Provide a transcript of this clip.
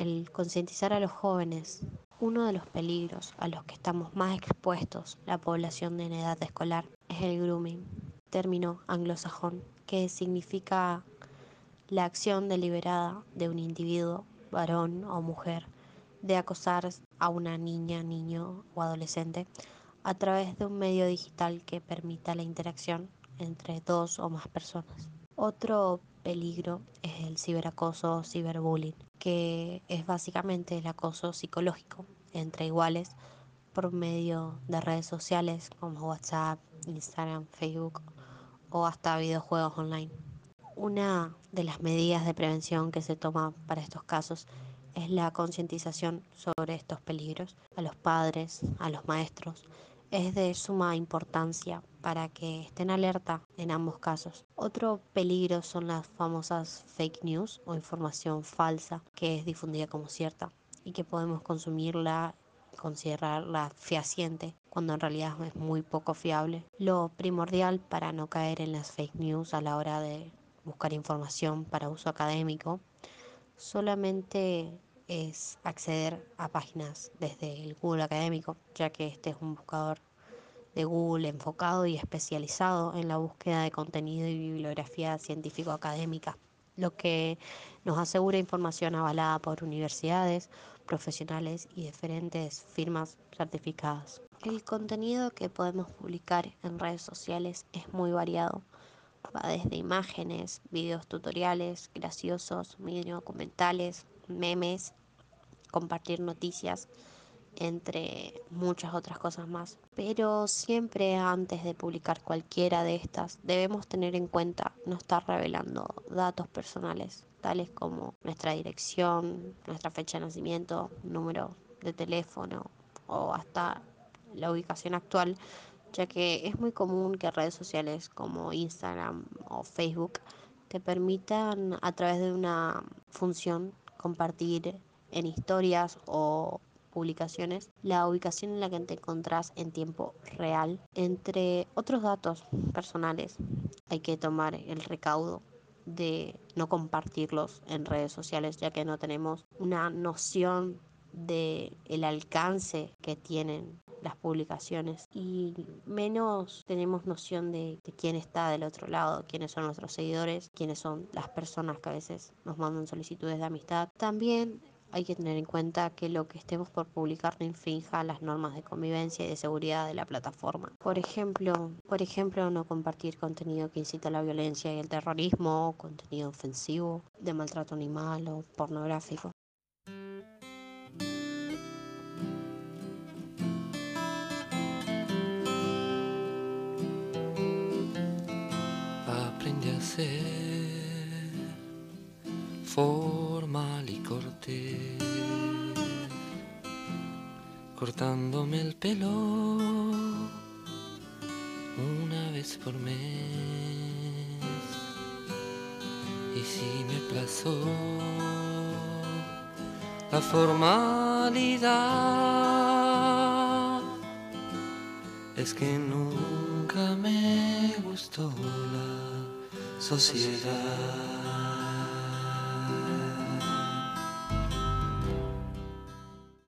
al concientizar a los jóvenes, uno de los peligros a los que estamos más expuestos la población en edad escolar es el grooming, término anglosajón que significa la acción deliberada de un individuo, varón o mujer, de acosar a una niña, niño o adolescente a través de un medio digital que permita la interacción entre dos o más personas. Otro peligro es el ciberacoso o ciberbullying, que es básicamente el acoso psicológico entre iguales por medio de redes sociales como WhatsApp, Instagram, Facebook o hasta videojuegos online. Una de las medidas de prevención que se toma para estos casos es la concientización sobre estos peligros a los padres, a los maestros. Es de suma importancia para que estén alerta en ambos casos. Otro peligro son las famosas fake news o información falsa que es difundida como cierta y que podemos consumirla considerarla fehaciente cuando en realidad es muy poco fiable. Lo primordial para no caer en las fake news a la hora de buscar información para uso académico solamente es acceder a páginas desde el Google académico, ya que este es un buscador de Google enfocado y especializado en la búsqueda de contenido y bibliografía científico-académica, lo que nos asegura información avalada por universidades, profesionales y diferentes firmas certificadas. El contenido que podemos publicar en redes sociales es muy variado. Va desde imágenes, videos tutoriales, graciosos, mini documentales, memes, compartir noticias, entre muchas otras cosas más. Pero siempre antes de publicar cualquiera de estas debemos tener en cuenta no estar revelando datos personales, tales como nuestra dirección, nuestra fecha de nacimiento, número de teléfono o hasta la ubicación actual, ya que es muy común que redes sociales como Instagram o Facebook te permitan a través de una función compartir en historias o publicaciones la ubicación en la que te encontrás en tiempo real. Entre otros datos personales, hay que tomar el recaudo de no compartirlos en redes sociales, ya que no tenemos una noción de el alcance que tienen las publicaciones y menos tenemos noción de, de, quién está del otro lado, quiénes son nuestros seguidores, quiénes son las personas que a veces nos mandan solicitudes de amistad. También hay que tener en cuenta que lo que estemos por publicar no infrinja las normas de convivencia y de seguridad de la plataforma. Por ejemplo, por ejemplo, no compartir contenido que incita a la violencia y el terrorismo, contenido ofensivo, de maltrato animal o pornográfico. Aprendí a ser formal y cortés, cortándome el pelo una vez por mes. Y si me plazó la formalidad, es que nunca me gustó la sociedad.